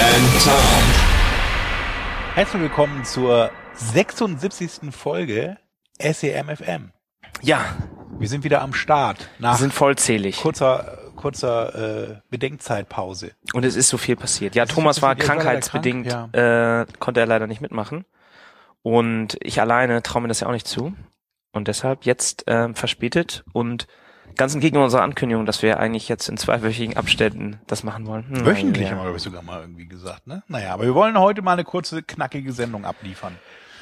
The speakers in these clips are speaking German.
and Tom. Herzlich willkommen zur 76. Folge SEMFM. Ja, Wir sind wieder am Start wir nach sind vollzählig. kurzer, kurzer äh, Bedenkzeitpause. Und es ist so viel passiert. Ja, ist Thomas war ja, krankheitsbedingt, krank, äh, konnte er leider nicht mitmachen. Und ich alleine traue mir das ja auch nicht zu. Und deshalb jetzt ähm, verspätet und ganz entgegen unserer Ankündigung, dass wir eigentlich jetzt in zweiwöchigen Abständen das machen wollen. Hm, Wöchentlich ja. haben wir, glaube ich, sogar mal irgendwie gesagt. Ne? Naja, aber wir wollen heute mal eine kurze, knackige Sendung abliefern.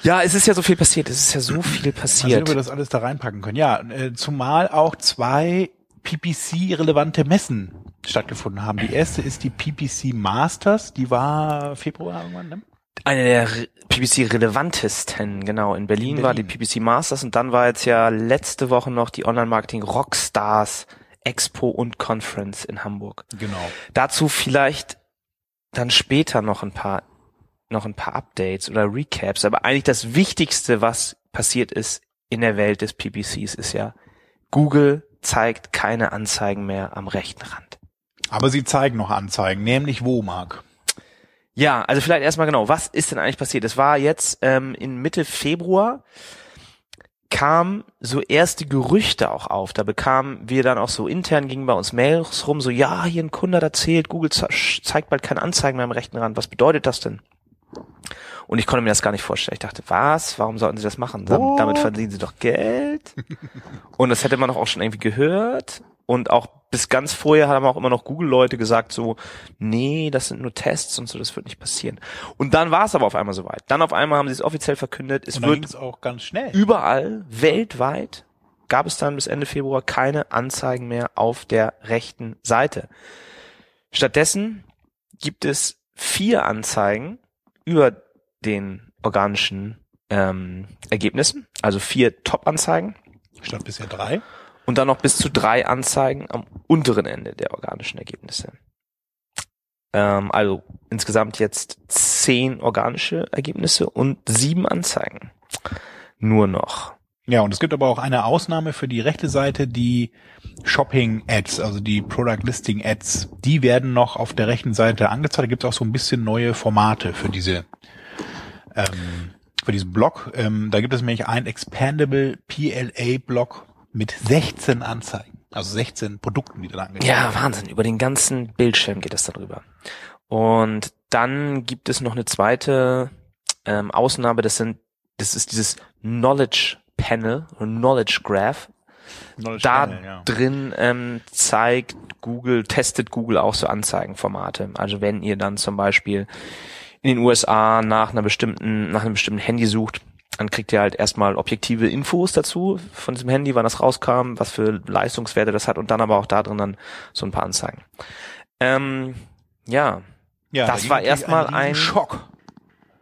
ja, es ist ja so viel passiert. Es ist ja so viel Mal sehen, passiert. ob wir das alles da reinpacken können. Ja, äh, zumal auch zwei PPC-relevante Messen stattgefunden haben. Die erste ist die PPC Masters, die war Februar irgendwann, ne? Eine der Re- PPC-relevantesten, genau. In Berlin, In war die Berlin. PPC Masters und dann war jetzt ja letzte Woche noch die Online-Marketing Rockstars Expo und Conference in Hamburg. Genau. Dazu vielleicht dann später noch ein paar, noch ein paar Updates oder Recaps. Aber eigentlich das Wichtigste, was passiert ist in der Welt des PPCs, ist ja, Google zeigt keine Anzeigen mehr am rechten Rand. Aber sie zeigen noch Anzeigen, nämlich wo, Marc? Ja, also vielleicht erstmal genau, was ist denn eigentlich passiert? Es war jetzt ähm, in Mitte Februar kamen so erste Gerüchte auch auf. Da bekamen wir dann auch so intern gingen bei uns Mails rum, so ja, hier ein Kunde hat erzählt, Google ze zeigt bald keine Anzeigen mehr am rechten Rand. Was bedeutet das denn? Und ich konnte mir das gar nicht vorstellen. Ich dachte, was? Warum sollten sie das machen? What? Damit verdienen sie doch Geld. Und das hätte man doch auch schon irgendwie gehört. Und auch bis ganz vorher haben auch immer noch Google-Leute gesagt so, nee, das sind nur Tests und so, das wird nicht passieren. Und dann war es aber auf einmal soweit. Dann auf einmal haben sie es offiziell verkündet, es Und dann ging wird auch ganz schnell. überall, weltweit, gab es dann bis Ende Februar keine Anzeigen mehr auf der rechten Seite. Stattdessen gibt es vier Anzeigen über den organischen ähm, Ergebnissen, also vier Top-Anzeigen Statt bisher drei. und dann noch bis zu drei Anzeigen am unteren Ende der organischen Ergebnisse. Ähm, also insgesamt jetzt zehn organische Ergebnisse und sieben Anzeigen. Nur noch. Ja, und es gibt aber auch eine Ausnahme für die rechte Seite, die Shopping Ads, also die Product Listing Ads, die werden noch auf der rechten Seite angezeigt. Da gibt es auch so ein bisschen neue Formate für diese ähm, für diesen Blog. Ähm, da gibt es nämlich ein Expandable PLA Blog mit 16 Anzeigen, also 16 Produkten, die da angezeigt Ja, Wahnsinn. Über den ganzen Bildschirm geht das darüber. Und dann gibt es noch eine zweite ähm, Ausnahme. Das sind, das ist dieses Knowledge Panel, Knowledge Graph. Knowledge da Panel, ja. drin ähm, zeigt Google, testet Google auch so Anzeigenformate. Also wenn ihr dann zum Beispiel in den USA nach einer bestimmten, nach einem bestimmten Handy sucht, dann kriegt ihr halt erstmal objektive Infos dazu von diesem Handy, wann das rauskam, was für Leistungswerte das hat und dann aber auch da drin dann so ein paar Anzeigen. Ähm, ja, ja, das da war erstmal ein- Schock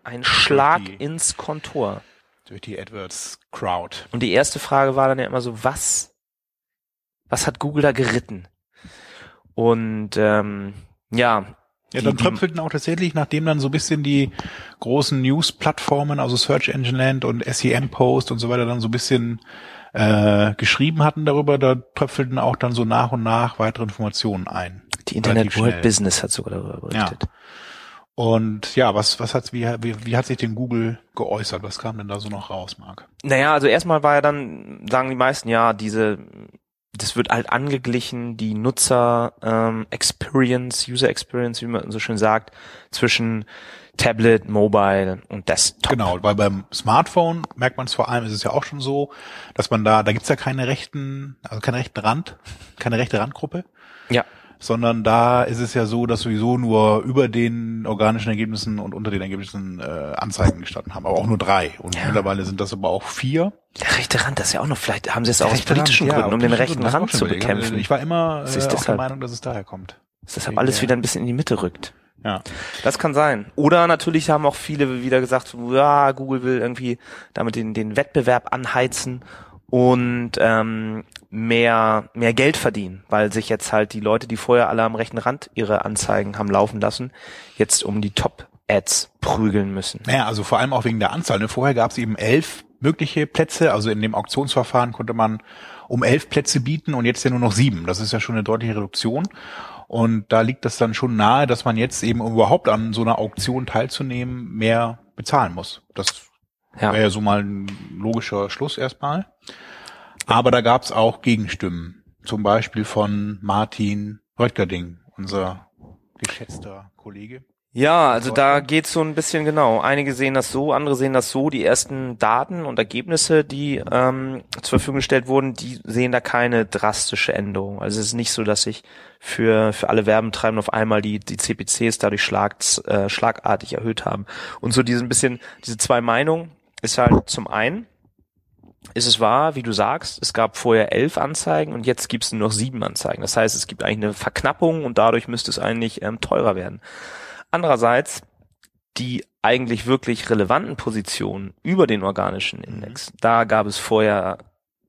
ein Schlag ins Kontor. Durch die AdWords Crowd. Und die erste Frage war dann ja immer so, was, was hat Google da geritten? Und ähm, ja, Ja, dann tröpfelten auch tatsächlich, nachdem dann so ein bisschen die großen News-Plattformen, also Search Engine Land und SEM Post und so weiter dann so ein bisschen äh, geschrieben hatten darüber, da tröpfelten auch dann so nach und nach weitere Informationen ein. die Internet World. Business hat sogar darüber berichtet. Und ja, was, was hat, wie, wie, wie hat sich denn Google geäußert? Was kam denn da so noch raus, Marc? Naja, also erstmal war ja dann, sagen die meisten, ja, diese, das wird halt angeglichen, die Nutzer ähm, Experience, User Experience, wie man so schön sagt, zwischen Tablet, Mobile und Desktop. Genau, weil beim Smartphone merkt man es vor allem, ist es ja auch schon so, dass man da, da gibt's ja keine rechten, also keinen rechten Rand, keine rechte Randgruppe. Ja. Sondern da ist es ja so, dass sowieso nur über den organischen Ergebnissen und unter den Ergebnissen äh, Anzeigen gestanden haben, aber auch nur drei. Und Ja. mittlerweile sind das aber auch vier. Der rechte Rand, das ist ja auch noch, vielleicht haben sie es auch aus politischen Rand, ja, Gründen, um den rechten Rand zu bekämpfen. Ich war immer äh, auch der deshalb- Meinung, dass es daher kommt. dass deshalb alles Ja. wieder ein bisschen in die Mitte rückt. Ja. Das kann sein. Oder natürlich haben auch viele wieder gesagt, ja, Google will irgendwie damit den, den Wettbewerb anheizen und ähm, mehr, mehr Geld verdienen, weil sich jetzt halt die Leute, die vorher alle am rechten Rand ihre Anzeigen haben laufen lassen, jetzt um die Top-Ads prügeln müssen. Naja, also vor allem auch wegen der Anzahl. Ne? Vorher gab es eben elf mögliche Plätze, also in dem Auktionsverfahren konnte man um elf Plätze bieten und jetzt ja nur noch sieben. Das ist ja schon eine deutliche Reduktion. Und da liegt das dann schon nahe, dass man jetzt eben, um überhaupt an so einer Auktion teilzunehmen, mehr bezahlen muss. Das Ja. wäre ja so mal ein logischer Schluss erstmal. Aber da gab es auch Gegenstimmen. Zum Beispiel von Martin Röttgerding, unser geschätzter Kollege. Ja, also da geht's so ein bisschen genau. Einige sehen das so, andere sehen das so. Die ersten Daten und Ergebnisse, die ähm, zur Verfügung gestellt wurden, die sehen da keine drastische Änderung. Also es ist nicht so, dass sich für für alle Werbetreibenden auf einmal die die CPCs dadurch schlag, äh, schlagartig erhöht haben. Und so diese ein bisschen diese zwei Meinungen ist halt zum einen ist es wahr, wie du sagst, es gab vorher elf Anzeigen und jetzt gibt es nur noch sieben Anzeigen. Das heißt, es gibt eigentlich eine Verknappung und dadurch müsste es eigentlich ähm, teurer werden. Andererseits die eigentlich wirklich relevanten Positionen über den organischen Index. Da gab es vorher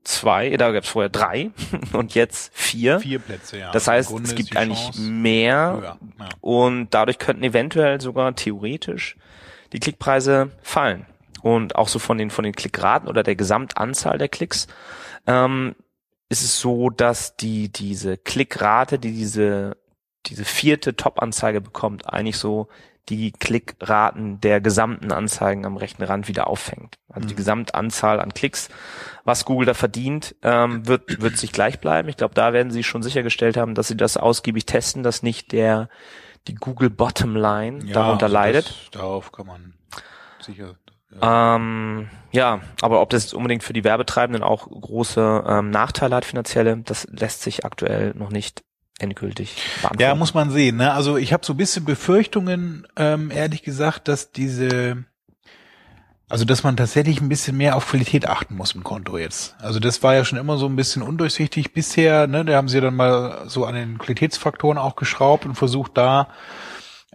zwei, da gab es vorher drei und jetzt vier. Vier Plätze, ja. Das heißt, es gibt eigentlich Chance mehr. Ja. und dadurch könnten eventuell sogar theoretisch die Klickpreise fallen. Und auch so von den, von den Klickraten oder der Gesamtanzahl der Klicks, ähm, ist es so, dass die, diese Klickrate, die diese, diese vierte Top-Anzeige bekommt, eigentlich so die Klickraten der gesamten Anzeigen am rechten Rand wieder auffängt. Also die Gesamtanzahl an Klicks, was Google da verdient, ähm, wird, wird sich gleich bleiben. Ich glaube, da werden sie schon sichergestellt haben, dass sie das ausgiebig testen, dass nicht der, die Google Bottomline Ja, darunter also leidet. Das, darauf kann man sicher. Ja. Ähm, ja, aber ob das unbedingt für die Werbetreibenden auch große ähm, Nachteile hat, finanzielle, das lässt sich aktuell noch nicht endgültig beantworten. Ja, muss man sehen. Ne? Also ich habe so ein bisschen Befürchtungen, ähm, ehrlich gesagt, dass diese, also dass man tatsächlich ein bisschen mehr auf Qualität achten muss im Konto jetzt. Also das war ja schon immer so ein bisschen undurchsichtig bisher. Ne? Da haben sie dann mal so an den Qualitätsfaktoren auch geschraubt und versucht da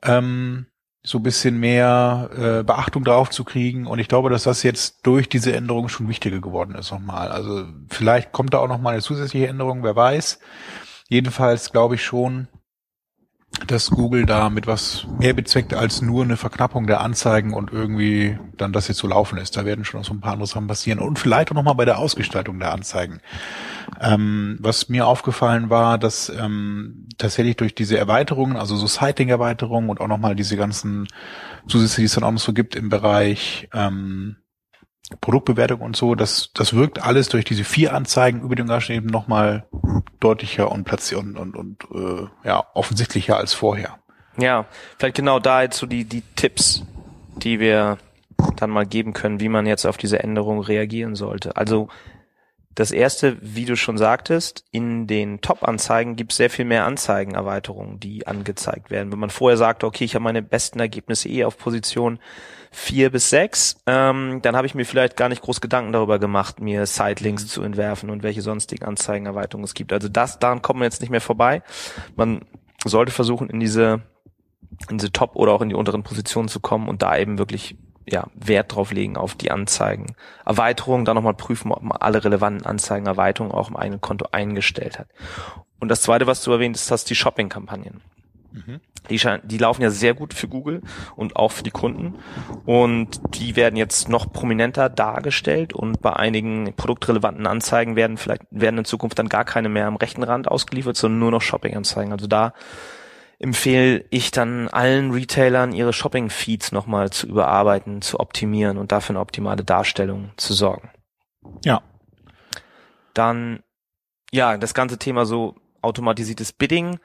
ähm, so bisschen mehr äh, Beachtung drauf zu kriegen. Und ich glaube, dass das jetzt durch diese Änderung schon wichtiger geworden ist nochmal. Also vielleicht kommt da auch nochmal eine zusätzliche Änderung, wer weiß. Jedenfalls glaube ich schon, dass Google da mit was mehr bezweckt als nur eine Verknappung der Anzeigen und irgendwie dann das jetzt so laufen ist. Da werden schon noch so ein paar andere Sachen passieren. Und vielleicht auch nochmal bei der Ausgestaltung der Anzeigen. Ähm, was mir aufgefallen war, dass ähm, tatsächlich durch diese Erweiterungen, also so Sighting-Erweiterungen und auch nochmal diese ganzen Zusätze, die es dann auch noch so gibt im Bereich ähm, Produktbewertung und so, das, das wirkt alles durch diese vier Anzeigen über den Garten eben nochmal deutlicher und platziert und, und, und äh, ja, offensichtlicher als vorher. Ja, vielleicht genau da jetzt so die, die Tipps, die wir dann mal geben können, wie man jetzt auf diese Änderung reagieren sollte. Also das erste, wie du schon sagtest, in den Top-Anzeigen gibt es sehr viel mehr Anzeigenerweiterungen, die angezeigt werden. Wenn man vorher sagt, okay, ich habe meine besten Ergebnisse eh auf Position vier bis sechs, ähm, dann habe ich mir vielleicht gar nicht groß Gedanken darüber gemacht, mir Sitelinks zu entwerfen und welche sonstigen Anzeigenerweiterungen es gibt. Also das, daran kommt man jetzt nicht mehr vorbei. Man sollte versuchen, in diese, in diese Top- oder auch in die unteren Positionen zu kommen und da eben wirklich ja, Wert drauf legen auf die Anzeigen. Erweiterung, dann nochmal prüfen, ob man alle relevanten Anzeigenerweiterungen auch im eigenen Konto eingestellt hat. Und das zweite, was du erwähnt hast, die Shopping-Kampagnen. Die, schein- die laufen ja sehr gut für Google und auch für die Kunden. Und die werden jetzt noch prominenter dargestellt und bei einigen produktrelevanten Anzeigen werden vielleicht, werden in Zukunft dann gar keine mehr am rechten Rand ausgeliefert, sondern nur noch Shopping-Anzeigen. Also da empfehle ich dann allen Retailern, ihre Shopping-Feeds nochmal zu überarbeiten, zu optimieren und dafür eine optimale Darstellung zu sorgen. Ja. Dann, ja, das ganze Thema so automatisiertes Bidding.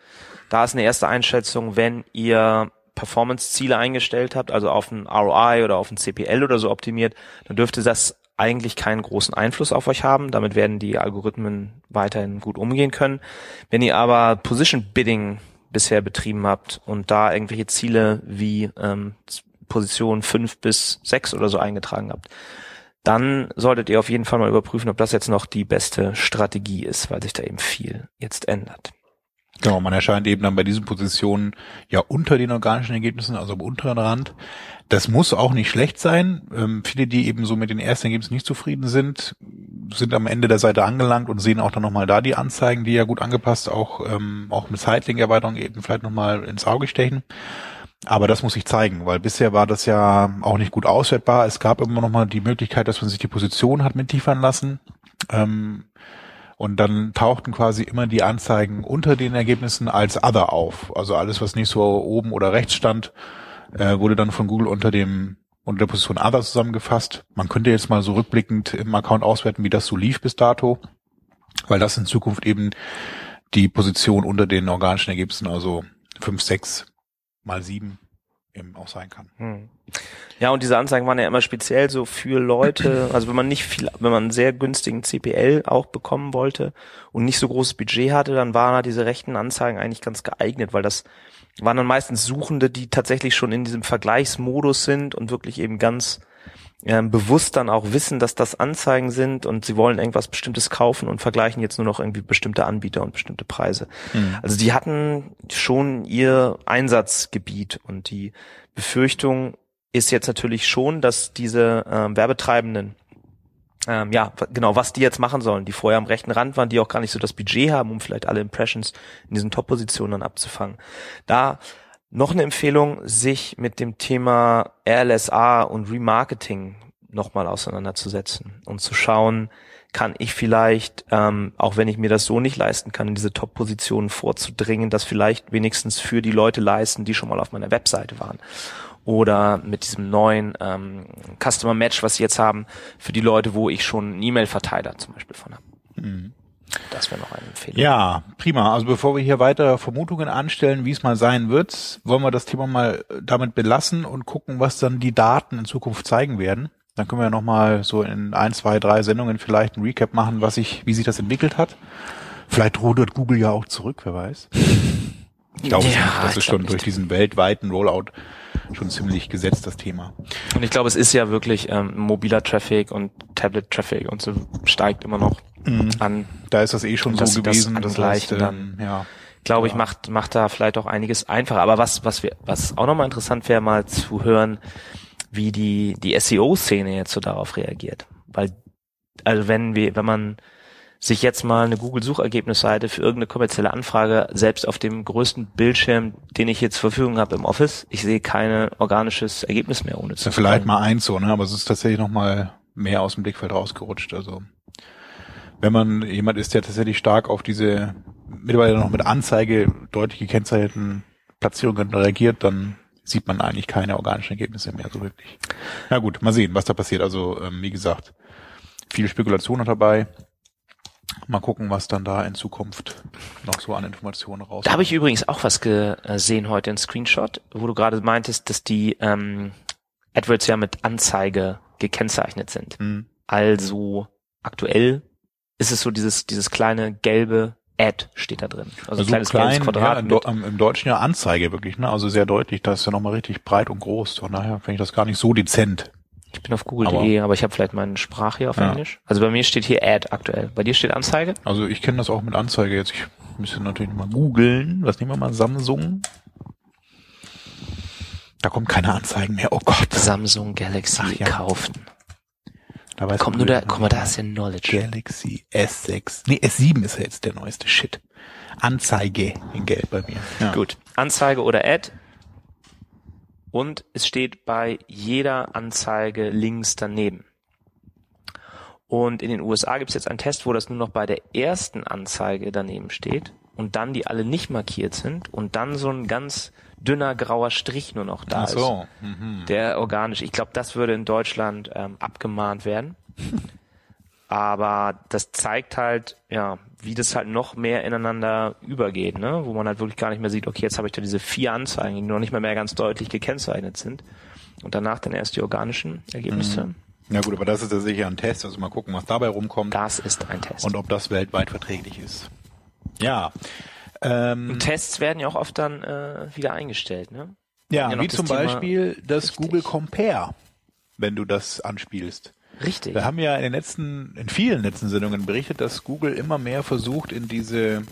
Da ist eine erste Einschätzung, wenn ihr Performance-Ziele eingestellt habt, also auf ein ROI oder auf ein CPL oder so optimiert, dann dürfte das eigentlich keinen großen Einfluss auf euch haben. Damit werden die Algorithmen weiterhin gut umgehen können. Wenn ihr aber Position Bidding bisher betrieben habt und da irgendwelche Ziele wie ähm, Position fünf bis sechs oder so eingetragen habt, dann solltet ihr auf jeden Fall mal überprüfen, ob das jetzt noch die beste Strategie ist, weil sich da eben viel jetzt ändert. Genau, man erscheint eben dann bei diesen Positionen ja unter den organischen Ergebnissen, also am unteren Rand. Das muss auch nicht schlecht sein. Ähm, viele, die eben so mit den ersten Ergebnissen nicht zufrieden sind, sind am Ende der Seite angelangt und sehen auch dann nochmal da die Anzeigen, die ja gut angepasst auch, ähm, auch mit Zeitlink-Erweiterung eben vielleicht nochmal ins Auge stechen. Aber das muss sich zeigen, weil bisher war das ja auch nicht gut auswertbar. Es gab immer nochmal die Möglichkeit, dass man sich die Position hat mitliefern lassen. Ähm, und dann tauchten quasi immer die Anzeigen unter den Ergebnissen als Other auf. Also alles, was nicht so oben oder rechts stand, äh, wurde dann von Google unter dem unter der Position Other zusammengefasst. Man könnte jetzt mal so rückblickend im Account auswerten, wie das so lief bis dato, weil das in Zukunft eben die Position unter den organischen Ergebnissen, also 5, 6 mal 7 eben auch sein kann. Hm. Ja, und diese Anzeigen waren ja immer speziell so für Leute, also wenn man nicht viel, wenn man einen sehr günstigen CPL auch bekommen wollte und nicht so großes Budget hatte, dann waren halt diese rechten Anzeigen eigentlich ganz geeignet, weil das waren dann meistens Suchende, die tatsächlich schon in diesem Vergleichsmodus sind und wirklich eben ganz äh, bewusst dann auch wissen, dass das Anzeigen sind und sie wollen irgendwas Bestimmtes kaufen und vergleichen jetzt nur noch irgendwie bestimmte Anbieter und bestimmte Preise. Mhm. Also die hatten schon ihr Einsatzgebiet und die Befürchtung ist jetzt natürlich schon, dass diese äh, Werbetreibenden ähm, ja, genau, was die jetzt machen sollen, die vorher am rechten Rand waren, die auch gar nicht so das Budget haben, um vielleicht alle Impressions in diesen Top-Positionen dann abzufangen. Da noch eine Empfehlung, sich mit dem Thema RLSA und Remarketing nochmal auseinanderzusetzen und zu schauen, kann ich vielleicht, ähm, auch wenn ich mir das so nicht leisten kann, in diese Top-Positionen vorzudringen, das vielleicht wenigstens für die Leute leisten, die schon mal auf meiner Webseite waren. Oder mit diesem neuen ähm, Customer Match, was sie jetzt haben, für die Leute, wo ich schon einen E-Mail-Verteiler zum Beispiel von habe. Mhm. Das wäre noch eine Empfehlung. Ja, prima. Also bevor wir hier weiter Vermutungen anstellen, wie es mal sein wird, wollen wir das Thema mal damit belassen und gucken, was dann die Daten in Zukunft zeigen werden. Dann können wir nochmal so in ein, zwei, drei Sendungen vielleicht ein Recap machen, was sich, wie sich das entwickelt hat. Vielleicht rudert Google ja auch zurück, wer weiß. Ich glaube, ja, das ist schon nicht. durch diesen weltweiten Rollout schon ziemlich gesetzt, das Thema. Und ich glaube, es ist ja wirklich ähm, mobiler Traffic und Tablet-Traffic und so steigt immer noch mhm. an. Da ist das eh schon so gewesen. Das, das heißt, dann, ja, glaube ja. ich, macht, macht da vielleicht auch einiges einfacher. Aber was, was wir, was auch nochmal interessant wäre, mal zu hören, wie die, die SEO-Szene jetzt so darauf reagiert. Weil, also wenn wir, wenn man sich jetzt mal eine Google-Suchergebnisseite für irgendeine kommerzielle Anfrage, selbst auf dem größten Bildschirm, den ich jetzt zur Verfügung habe im Office, ich sehe kein organisches Ergebnis mehr ohne zu. Ja, vielleicht mal eins so, ne? Aber es ist tatsächlich noch mal mehr aus dem Blickfeld rausgerutscht. Also wenn man jemand ist, der tatsächlich stark auf diese mittlerweile noch mit Anzeige deutlich gekennzeichneten Platzierungen reagiert, dann sieht man eigentlich keine organischen Ergebnisse mehr so wirklich. Na gut, mal sehen, was da passiert. Also ähm, wie gesagt, viel Spekulation noch dabei. Mal gucken, was dann da in Zukunft noch so an Informationen rauskommt. Da habe ich übrigens auch was gesehen heute, in Screenshot, wo du gerade meintest, dass die ähm, AdWords ja mit Anzeige gekennzeichnet sind. Mhm. Also aktuell ist es so dieses, dieses kleine gelbe Ad steht da drin. Also, also kleines klein, Quadrat. Ja, im, im, Deutschen ja Anzeige wirklich, ne? Also sehr deutlich. Da ist ja nochmal richtig breit und groß. Von daher finde ich das gar nicht so dezent. Ich bin auf google.de, aber, aber ich habe vielleicht meine Sprache hier auf ja. Englisch. Also bei mir steht hier Ad aktuell. Bei dir steht Anzeige? Also ich kenne das auch mit Anzeige jetzt. Ich müsste natürlich mal googeln. Was nehmen wir mal? Samsung. Da kommt keine Anzeigen mehr. Oh Gott. Samsung Galaxy Ach, ja. kaufen. Da weiß Kommt nur da, guck mal, da ist ja Knowledge. Galaxy S6. Nee, S7 ist ja jetzt der neueste Shit. Anzeige in Gelb bei mir. Ja. Gut. Anzeige oder Ad. Und es steht bei jeder Anzeige links daneben. Und in den USA gibt es jetzt einen Test, wo das nur noch bei der ersten Anzeige daneben steht und dann die alle nicht markiert sind und dann so ein ganz dünner grauer Strich nur noch da Ach so. ist. Mhm. Der organisch. Ich glaube, das würde in Deutschland ähm, abgemahnt werden. Aber das zeigt halt, ja, wie das halt noch mehr ineinander übergeht, ne? Wo man halt wirklich gar nicht mehr sieht, okay, jetzt habe ich da diese vier Anzeigen, die noch nicht mehr, mehr ganz deutlich gekennzeichnet sind. Und danach dann erst die organischen Ergebnisse. Mhm. Ja gut, aber das ist ja sicher ein Test, also mal gucken, was dabei rumkommt. Das ist ein Test. Und ob das weltweit verträglich ist. Ja. Ähm, Und Tests werden ja auch oft dann äh, wieder eingestellt, ne? Ja, ja wie zum Thema Beispiel das richtig. Google Compare, wenn du das anspielst. Richtig. Wir haben ja in den letzten, in vielen letzten Sendungen berichtet, dass Google immer mehr versucht, in diese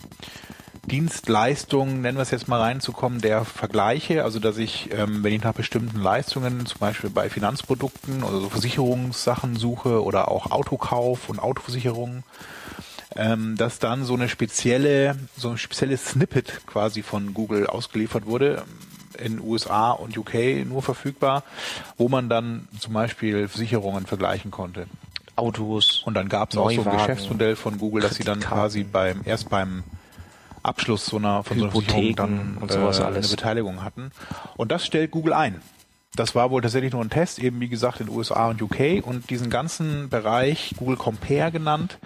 Dienstleistung, nennen wir es jetzt mal reinzukommen, der Vergleiche, also dass ich, ähm, wenn ich nach bestimmten Leistungen, zum Beispiel bei Finanzprodukten oder so Versicherungssachen suche oder auch Autokauf und Autoversicherungen, ähm, dass dann so eine spezielle, so ein spezielles Snippet quasi von Google ausgeliefert wurde, in USA und UK nur verfügbar, wo man dann zum Beispiel Versicherungen vergleichen konnte. Autos. Und dann gab es auch so ein Geschäftsmodell von Google, dass sie dann quasi beim erst beim Abschluss so einer von so einer Versicherung dann und sowas äh, alles. eine Beteiligung hatten. Und das stellt Google ein. Das war wohl tatsächlich nur ein Test, eben wie gesagt in USA und UK und diesen ganzen Bereich Google Compare genannt,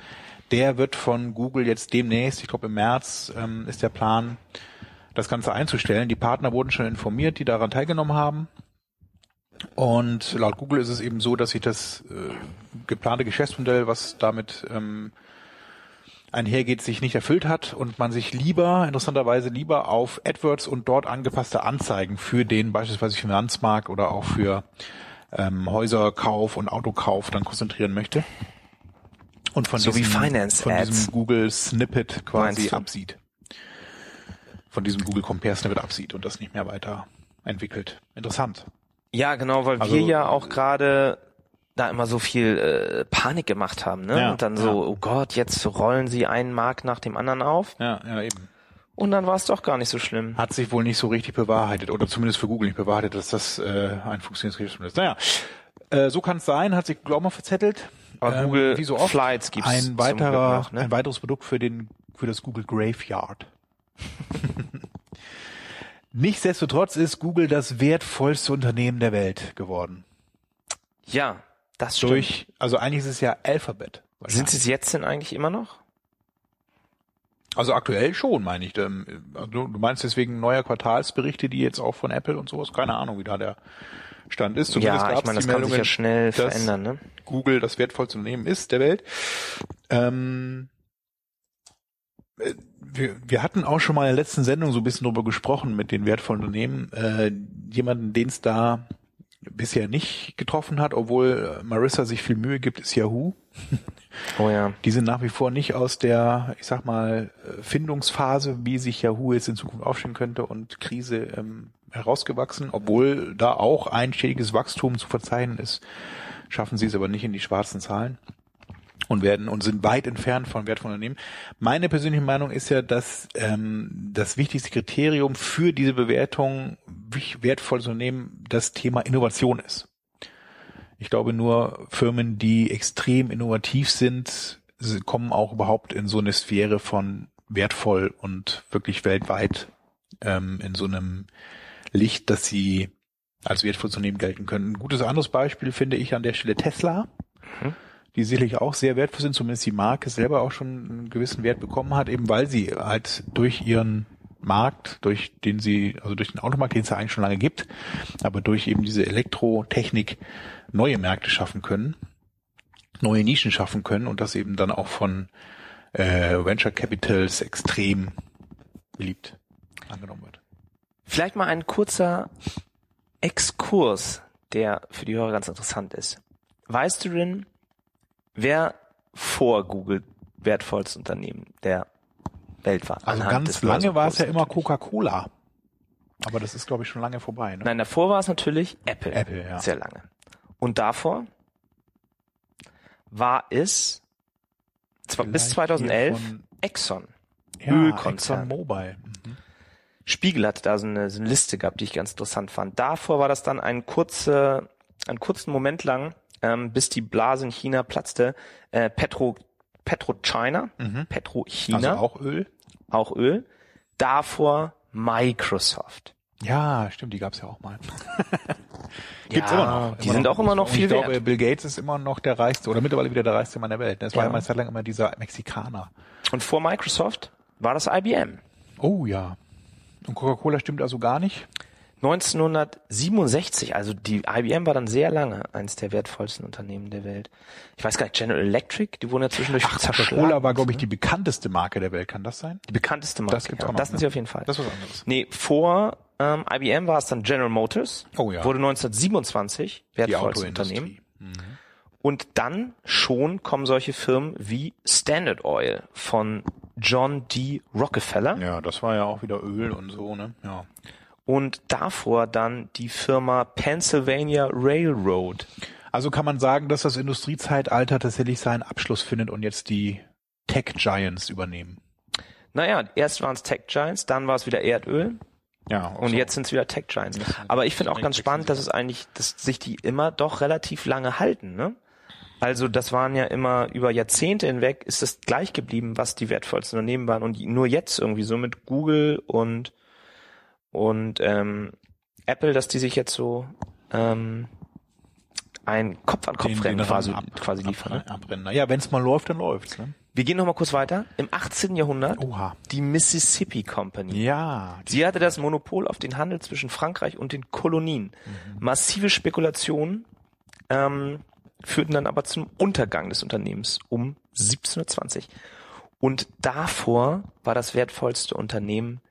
der wird von Google jetzt demnächst, ich glaube im März ähm, ist der Plan, das Ganze einzustellen. Die Partner wurden schon informiert, die daran teilgenommen haben. Und laut Google ist es eben so, dass sich das äh, geplante Geschäftsmodell, was damit ähm, einhergeht, sich nicht erfüllt hat und man sich lieber, interessanterweise lieber auf AdWords und dort angepasste Anzeigen für den beispielsweise Finanzmarkt oder auch für ähm, Häuserkauf und Autokauf dann konzentrieren möchte. Und von So wie diesem, von diesem Google Snippet quasi absieht. Von diesem Google Compare Snippet absieht und das nicht mehr weiter entwickelt. Interessant. Ja, genau, weil Also- wir ja auch gerade da immer so viel äh, Panik gemacht haben, ne? Ja, und dann so, ja. oh Gott, jetzt rollen sie einen Markt nach dem anderen auf. Ja, ja, eben. Und dann war es doch gar nicht so schlimm. hat sich wohl nicht so richtig bewahrheitet oder zumindest für Google nicht bewahrheitet, dass das äh, ein funktionierendes Geschäftsmodell ist. Naja, äh, so kann es sein, hat sich mal verzettelt. Aber Google wie so oft, Flights gibt's ein weiterer, noch, ne? ein weiteres Produkt für den für das Google Graveyard. Nichtsdestotrotz ist Google das wertvollste Unternehmen der Welt geworden. Ja, das stimmt. Durch, also eigentlich ist es ja Alphabet. Sind sie es jetzt denn eigentlich immer noch? Also aktuell schon, meine ich. Ähm, Du meinst deswegen neuer Quartalsberichte, die jetzt auch von Apple und sowas, keine Ahnung, wie da der Stand ist. Zumindest ja, ich meine, das kann sich ja schnell verändern, ne? Google das wertvollste Unternehmen ist der Welt. Ähm, äh, wir, wir hatten auch schon mal in der letzten Sendung so ein bisschen drüber gesprochen mit den wertvollen Unternehmen. Äh, jemanden, den es da bisher nicht getroffen hat, obwohl Marissa sich viel Mühe gibt, ist Yahoo. Oh ja. Die sind nach wie vor nicht aus der, ich sag mal, Findungsphase, wie sich Yahoo jetzt in Zukunft aufstellen könnte und Krise ähm, herausgewachsen, obwohl da auch ein stetiges Wachstum zu verzeichnen ist, schaffen sie es aber nicht in die schwarzen Zahlen und werden und sind weit entfernt von wertvollen Unternehmen. Meine persönliche Meinung ist ja, dass ähm, das wichtigste Kriterium für diese Bewertung wich- wertvolles Unternehmen das Thema Innovation ist. Ich glaube, nur Firmen, die extrem innovativ sind, kommen auch überhaupt in so eine Sphäre von wertvoll und wirklich weltweit ähm, in so einem Licht, dass sie als wertvolles Unternehmen gelten können. Ein gutes anderes Beispiel finde ich an der Stelle Tesla, die sicherlich auch sehr wertvoll sind, zumindest die Marke selber auch schon einen gewissen Wert bekommen hat, eben weil sie halt durch ihren Markt, durch den sie, also durch den Automarkt, den es ja eigentlich schon lange gibt, aber durch eben diese Elektrotechnik neue Märkte schaffen können, neue Nischen schaffen können und das eben dann auch von äh, Venture Capitals extrem beliebt angenommen wird. Vielleicht mal ein kurzer Exkurs, der für die Hörer ganz interessant ist. Weißt du denn, wer vor Google wertvollste Unternehmen der Welt war? Also ganz lange war es ja immer. Coca-Cola. Aber das ist, glaube ich, schon lange vorbei. Ne? Nein, davor war es natürlich Apple. Apple, ja. Sehr lange. Und davor war es zwar bis Vielleicht 2011 hier von- Exxon. ja, Ölkonzern. Exxon Mobil. Mhm. Spiegel hat da so eine, so eine Liste gehabt, die ich ganz interessant fand. Davor war das dann ein kurze, einen kurzen Moment lang, ähm, bis die Blase in China platzte, äh, Petro, Petro China, Petro China, Mhm. Also auch Öl. auch Öl. Davor Microsoft. Ja, stimmt, die gab's ja auch mal. Gibt's Ja, immer noch. die sind auch immer noch viel ich glaube, wert. Bill Gates ist immer noch der reichste oder mittlerweile wieder der reichste Mann der Welt. Das war Ja. ja mal Zeit lang immer dieser Mexikaner. Und vor Microsoft war das IBM. Oh ja. Und Coca-Cola stimmt also gar nicht? 1967, also die IBM war dann sehr lange eines der wertvollsten Unternehmen der Welt. Ich weiß gar nicht, General Electric, die wurden ja zwischendurch Ach. Coca-Cola war, glaube ich, die bekannteste Marke der Welt. Kann das sein? Die bekannteste Marke. Das gibt's ja. auch noch, Das sind ne? sie auf jeden Fall. Das ist was anderes. Nee, vor ähm, IBM war es dann General Motors. Oh ja. Wurde 1927 Die wertvollstes. Unternehmen. Und dann schon kommen solche Firmen wie Standard Oil von John D. Rockefeller. Ja, das war ja auch wieder Öl und so, ne? Ja. Und davor dann die Firma Pennsylvania Railroad. Also kann man sagen, dass das Industriezeitalter tatsächlich seinen Abschluss findet und jetzt die Tech Giants übernehmen. Naja, erst waren es Tech Giants, dann war es wieder Erdöl Ja. und jetzt sind es wieder Tech Giants. Aber ich finde auch ganz spannend, dass es eigentlich, dass sich die immer doch relativ lange halten, ne? Also das waren ja immer über Jahrzehnte hinweg ist das gleich geblieben, was die wertvollsten Unternehmen waren und nur jetzt irgendwie so mit Google und und ähm, Apple, dass die sich jetzt so ähm, ein Kopf an Kopf rennen quasi, quasi liefern. Ne? Abrennen. Naja, wenn es mal läuft, dann läuft's. Ne? Wir gehen noch mal kurz weiter. Im 18. Jahrhundert Oha. die Mississippi Company. Ja. Sie hatte das Monopol auf den Handel zwischen Frankreich und den Kolonien. Massive Spekulationen ähm, führten dann aber zum Untergang des Unternehmens um 1720. Und davor war das wertvollste Unternehmen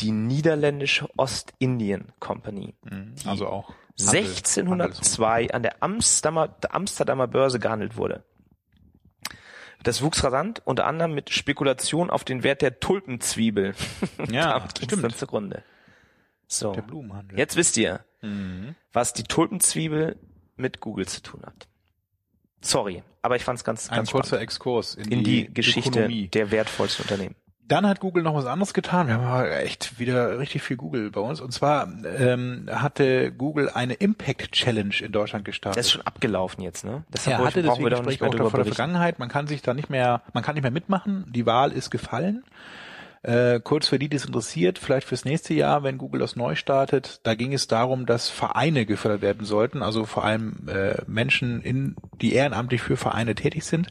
die niederländische Ostindien Company, die Also auch. Handel- 1602 an der Amsterdamer, der Amsterdamer Börse gehandelt wurde. Das wuchs rasant, unter anderem mit Spekulation auf den Wert der Tulpenzwiebel. Ja, stimmt. dann zugrunde. So. Der Blumenhandel. Jetzt wisst ihr, was die Tulpenzwiebel mit Google zu tun hat. Sorry, aber ich fand's ganz, Ein ganz kurzer spannend. Exkurs in, In die Geschichte Ökonomie. der wertvollsten Unternehmen. Dann hat Google noch was anderes getan. Wir haben echt wieder richtig viel Google bei uns. Und zwar ähm, hatte Google eine Impact Challenge in Deutschland gestartet. Das ist schon abgelaufen jetzt, ne? Deshalb er hatte brauchen wir nicht ich mehr auch vor der. Vergangenheit. Man kann sich da nicht mehr, man kann nicht mehr mitmachen. Die Wahl ist gefallen. Äh, kurz für die, die es interessiert, vielleicht fürs nächste Jahr, wenn Google das neu startet, da ging es darum, dass Vereine gefördert werden sollten, also vor allem äh, Menschen, in, die ehrenamtlich für Vereine tätig sind.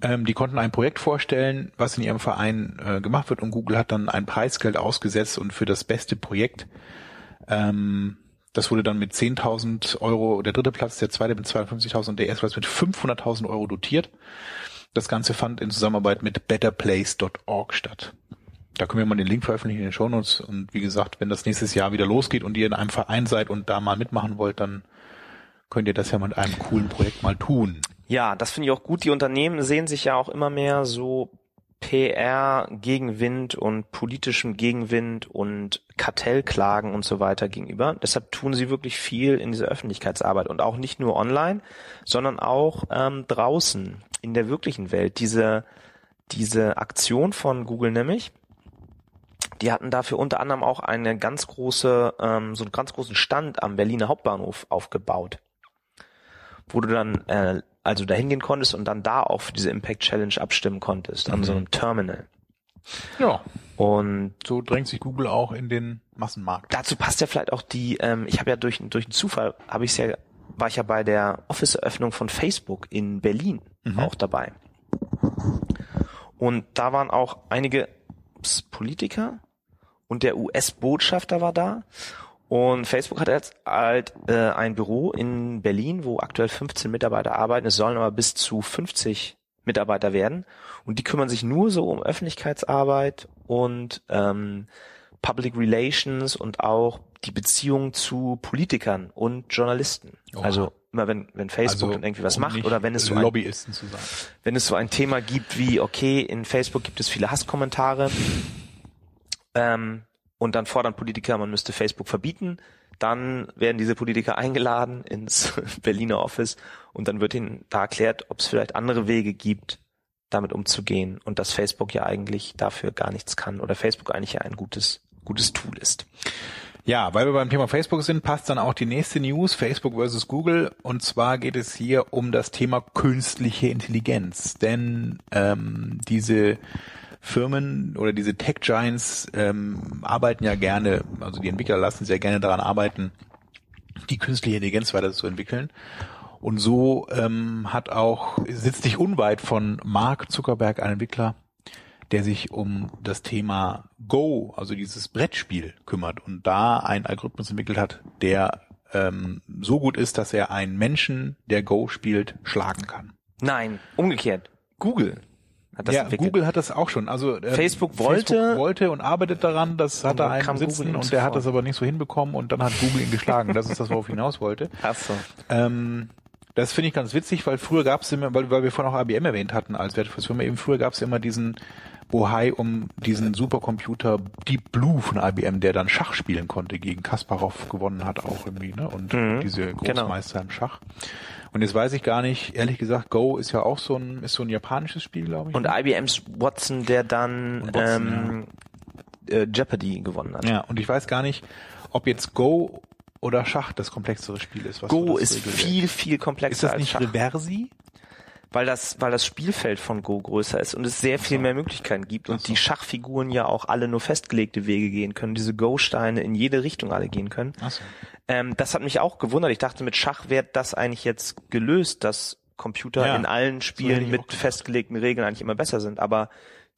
Ähm, die konnten ein Projekt vorstellen, was in ihrem Verein äh, gemacht wird und Google hat dann ein Preisgeld ausgesetzt und für das beste Projekt ähm, das wurde dann mit 10.000 Euro, der dritte Platz, der zweite mit 52.000 und der erste Platz mit 500.000 Euro dotiert. Das Ganze fand in Zusammenarbeit mit betterplace.org statt. Da können wir mal den Link veröffentlichen in den Shownotes. Und wie gesagt, wenn das nächstes Jahr wieder losgeht und ihr in einem Verein seid und da mal mitmachen wollt, dann könnt ihr das ja mit einem coolen Projekt mal tun. Ja, das finde ich auch gut. Die Unternehmen sehen sich ja auch immer mehr so PR, Gegenwind und politischem Gegenwind und Kartellklagen und so weiter gegenüber. Deshalb tun sie wirklich viel in dieser Öffentlichkeitsarbeit und auch nicht nur online, sondern auch ähm, draußen in der wirklichen Welt. Diese, diese Aktion von Google nämlich, die hatten dafür unter anderem auch eine ganz große, ähm, so einen ganz großen Stand am Berliner Hauptbahnhof aufgebaut wo du dann äh, also da hingehen konntest und dann da auch für diese Impact Challenge abstimmen konntest, an so einem Terminal. Ja, Und so drängt sich Google auch in den Massenmarkt. dazu passt ja vielleicht auch die, ähm, ich habe ja durch, durch einen Zufall, habe ich ja, war ich ja bei der Office-Eröffnung von Facebook in Berlin auch dabei. Und da waren auch einige Politiker und der US-Botschafter war da. Und Facebook hat jetzt halt äh, ein Büro in Berlin, wo aktuell 15 Mitarbeiter arbeiten. Es sollen aber bis zu 50 Mitarbeiter werden. Und die kümmern sich nur so um Öffentlichkeitsarbeit und ähm, Public Relations und auch die Beziehung zu Politikern und Journalisten. Oha. Also immer wenn, wenn Facebook dann irgendwie was um macht oder wenn es so ein, Lobbyisten zu sein. wenn es so ein Thema gibt wie, okay, in Facebook gibt es viele Hasskommentare ähm, und dann fordern Politiker, man müsste Facebook verbieten, dann werden diese Politiker eingeladen ins Berliner Office und dann wird ihnen da erklärt, ob es vielleicht andere Wege gibt, damit umzugehen und dass Facebook ja eigentlich dafür gar nichts kann oder Facebook eigentlich ja ein gutes, gutes Tool ist. Ja, weil wir beim Thema Facebook sind, passt dann auch die nächste News, Facebook versus Google. Und zwar geht es hier um das Thema künstliche Intelligenz. Denn ähm, diese Firmen oder diese Tech Giants ähm, arbeiten ja gerne, also die Entwickler lassen sehr gerne daran arbeiten, die künstliche Intelligenz weiterzuentwickeln. Und so ähm, hat auch, sitzt nicht unweit von Mark Zuckerberg ein Entwickler, der sich um das Thema Go, also dieses Brettspiel, kümmert und da einen Algorithmus entwickelt hat, der ähm, so gut ist, dass er einen Menschen, der Go spielt, schlagen kann. Nein, umgekehrt. Google hat das ja, entwickelt. Google hat das auch schon. Also ähm, Facebook wollte- Facebook wollte und arbeitet daran, das hat er einen sitzen und der hat das aber nicht so hinbekommen und dann hat Google ihn geschlagen. Das ist das, worauf ich hinaus wollte. Ach so. Ähm, Das finde ich ganz witzig, weil früher gab es immer, weil, weil wir vorhin auch IBM erwähnt hatten als Wertschöpfungsfirma, eben früher gab es immer diesen Bohai um diesen Supercomputer Deep Blue von IBM, der dann Schach spielen konnte, gegen Kasparov gewonnen hat auch irgendwie, ne? Und Mhm, diese genau. Großmeister im Schach. Und jetzt weiß ich gar nicht, ehrlich gesagt, Go ist ja auch so ein, ist so ein japanisches Spiel, glaube ich. Und ne? IBM's Watson, der dann Watson, ähm, äh, Jeopardy gewonnen hat. ja, und ich weiß gar nicht, ob jetzt Go oder Schach das komplexere Spiel ist. Was so Go ist Regelwerk- viel, viel komplexer Ist das als nicht Schach. Reversi? weil das, weil das Spielfeld von Go größer ist und es sehr viel mehr Möglichkeiten gibt und so. die Schachfiguren ja auch alle nur festgelegte Wege gehen können, diese Go-Steine in jede Richtung alle gehen können. Achso. Ähm, das hat mich auch gewundert. Ich dachte, mit Schach wird das eigentlich jetzt gelöst, dass Computer Ja, in allen Spielen auch mit festgelegten Regeln eigentlich immer besser sind. Aber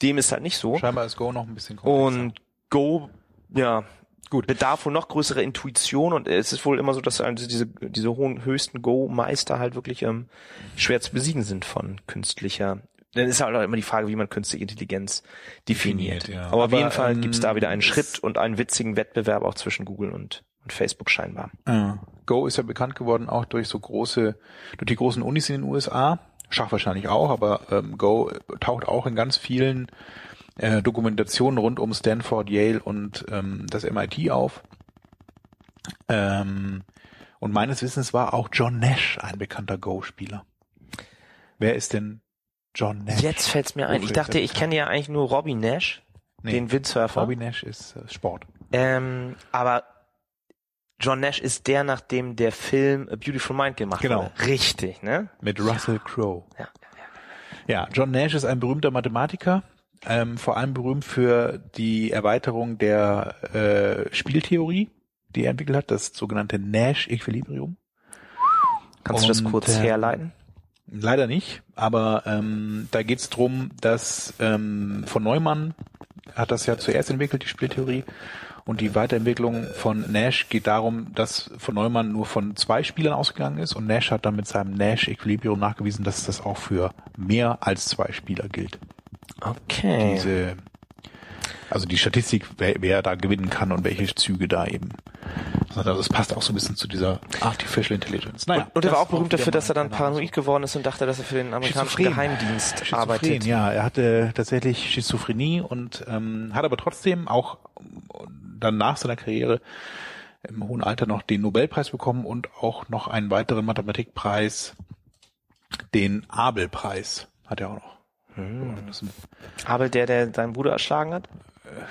dem ist halt nicht so. Scheinbar ist Go noch ein bisschen komplexer. Und Go, ja, Gut. bedarf wohl noch größere Intuition und es ist wohl immer so, dass also diese, diese hohen, höchsten Go-Meister halt wirklich ähm, schwer zu besiegen sind von künstlicher. Dann ist halt auch immer die Frage, wie man künstliche Intelligenz definiert. Definiert, ja. Aber auf Aber, jeden Fall ähm, gibt's da wieder einen Schritt und einen witzigen Wettbewerb auch zwischen Google und, und Facebook scheinbar. Ja. Go ist ja bekannt geworden auch durch so große, durch die großen Unis in den USA. Schach wahrscheinlich auch, aber ähm, Go taucht auch in ganz vielen äh, Dokumentationen rund um Stanford, Yale und ähm, das MIT auf. Ähm, und meines Wissens war auch John Nash ein bekannter Go-Spieler. Wer ist denn John Nash? Jetzt fällt's mir ein. Ich dachte, ich kenne ja eigentlich nur Robbie Nash, Nee. den Windsurfer. Bobby Nash ist äh, Sport. Ähm, aber John Nash ist der, nach dem der Film A Beautiful Mind gemacht Genau. wurde. Richtig, ne? Mit Russell Crowe. Ja. Ja, John Nash ist ein berühmter Mathematiker, ähm, vor allem berühmt für die Erweiterung der äh, Spieltheorie, die er entwickelt hat, das sogenannte Nash-Equilibrium. Kannst du das Und, kurz ähm, herleiten? Leider nicht, aber ähm, da geht es drum, dass ähm, von Neumann hat das ja zuerst entwickelt, die Spieltheorie. Und die Weiterentwicklung von Nash geht darum, dass von Neumann nur von zwei Spielern ausgegangen ist und Nash hat dann mit seinem Nash-Equilibrium nachgewiesen, dass das auch für mehr als zwei Spieler gilt. Okay. Diese, also die Statistik, wer, wer da gewinnen kann und welche Züge da eben. Also das passt auch so ein bisschen zu dieser Artificial Intelligence. Naja, und, und er war auch berühmt dafür, dass er dann paranoid geworden ist und dachte, dass er für den amerikanischen. Geheimdienst arbeitet. Ja, er hatte tatsächlich Schizophrenie und ähm, hat aber trotzdem auch dann nach seiner Karriere im hohen Alter noch den Nobelpreis bekommen und auch noch einen weiteren Mathematikpreis, den Abel-Preis hat er auch noch. Hm. Abel, der, der seinen Bruder erschlagen hat?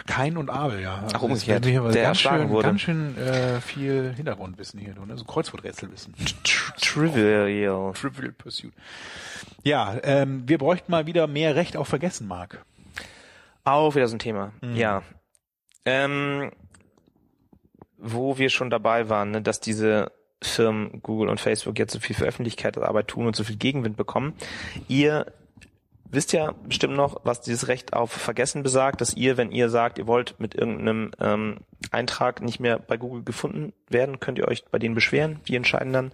Kain und Abel, ja. Ach, umgekehrt. Das ist hier Der ganz erschlagen schön, wurde. ganz schön äh, viel Hintergrundwissen hier, ne? so Kreuzworträtselwissen. Trivial. Trivial Pursuit. Ja, ähm, wir bräuchten mal wieder mehr Recht auf Vergessen, Marc. Auch wieder so ein Thema. Mhm. Ja. Ähm, wo wir schon dabei waren, ne, dass diese Firmen Google und Facebook jetzt so viel für Öffentlichkeitsarbeit tun und so viel Gegenwind bekommen. Ihr wisst ja bestimmt noch, was dieses Recht auf Vergessen besagt, dass ihr, wenn ihr sagt, ihr wollt mit irgendeinem ähm, Eintrag nicht mehr bei Google gefunden werden, könnt ihr euch bei denen beschweren. Die entscheiden dann,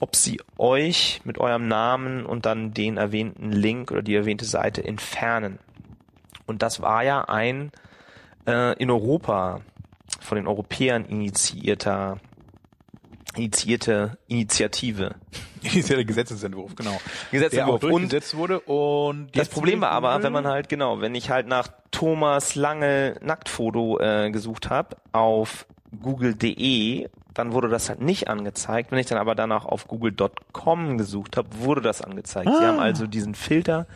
ob sie euch mit eurem Namen und dann den erwähnten Link oder die erwähnte Seite entfernen. Und das war ja ein äh, in Europa von den Europäern initiierter initiierte Initiative. der Gesetzesentwurf, genau. Gesetzentwurf. Der auch durchgesetzt wurde und Das Problem war aber, wenn man halt, genau, wenn ich halt nach Thomas Lange Nacktfoto äh, gesucht habe auf google.de, dann wurde das halt nicht angezeigt. Wenn ich dann aber danach auf google.com gesucht habe, wurde das angezeigt. Sie Ah. haben also diesen Filter,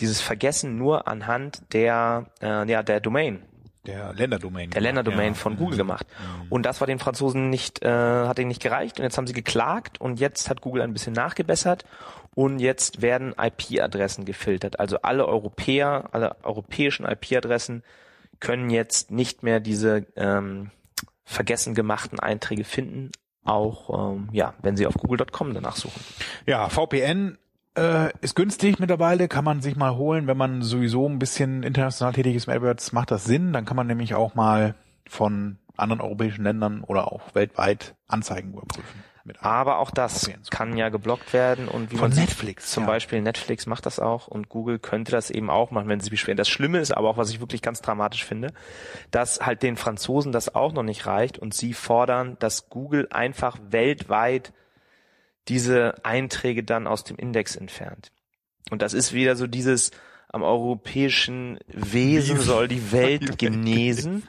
dieses Vergessen nur anhand der, äh, ja, der Domain der Länderdomain. der Länderdomain ja. von Google gemacht. Und das war den Franzosen nicht, äh, hat ihnen nicht gereicht und jetzt haben sie geklagt und jetzt hat Google ein bisschen nachgebessert und jetzt werden IP-Adressen gefiltert. Also alle Europäer, alle europäischen IP-Adressen können jetzt nicht mehr diese ähm, vergessen gemachten Einträge finden, auch ähm, ja, wenn sie auf google.com danach suchen. Ja, VPN äh, ist günstig mittlerweile, kann man sich mal holen, wenn man sowieso ein bisschen international tätig ist mit AdWords, macht das Sinn. Dann kann man nämlich auch mal von anderen europäischen Ländern oder auch weltweit Anzeigen überprüfen. Aber auch das kann ja geblockt werden und wie Von man Netflix, zum ja. Beispiel Netflix macht das auch und Google könnte das eben auch machen, wenn sie beschweren. Das Schlimme ist aber auch, was ich wirklich ganz dramatisch finde, dass halt den Franzosen das auch noch nicht reicht und sie fordern, dass Google einfach weltweit diese Einträge dann aus dem Index entfernt. Und das ist wieder so dieses am europäischen Wesen soll die Welt genesen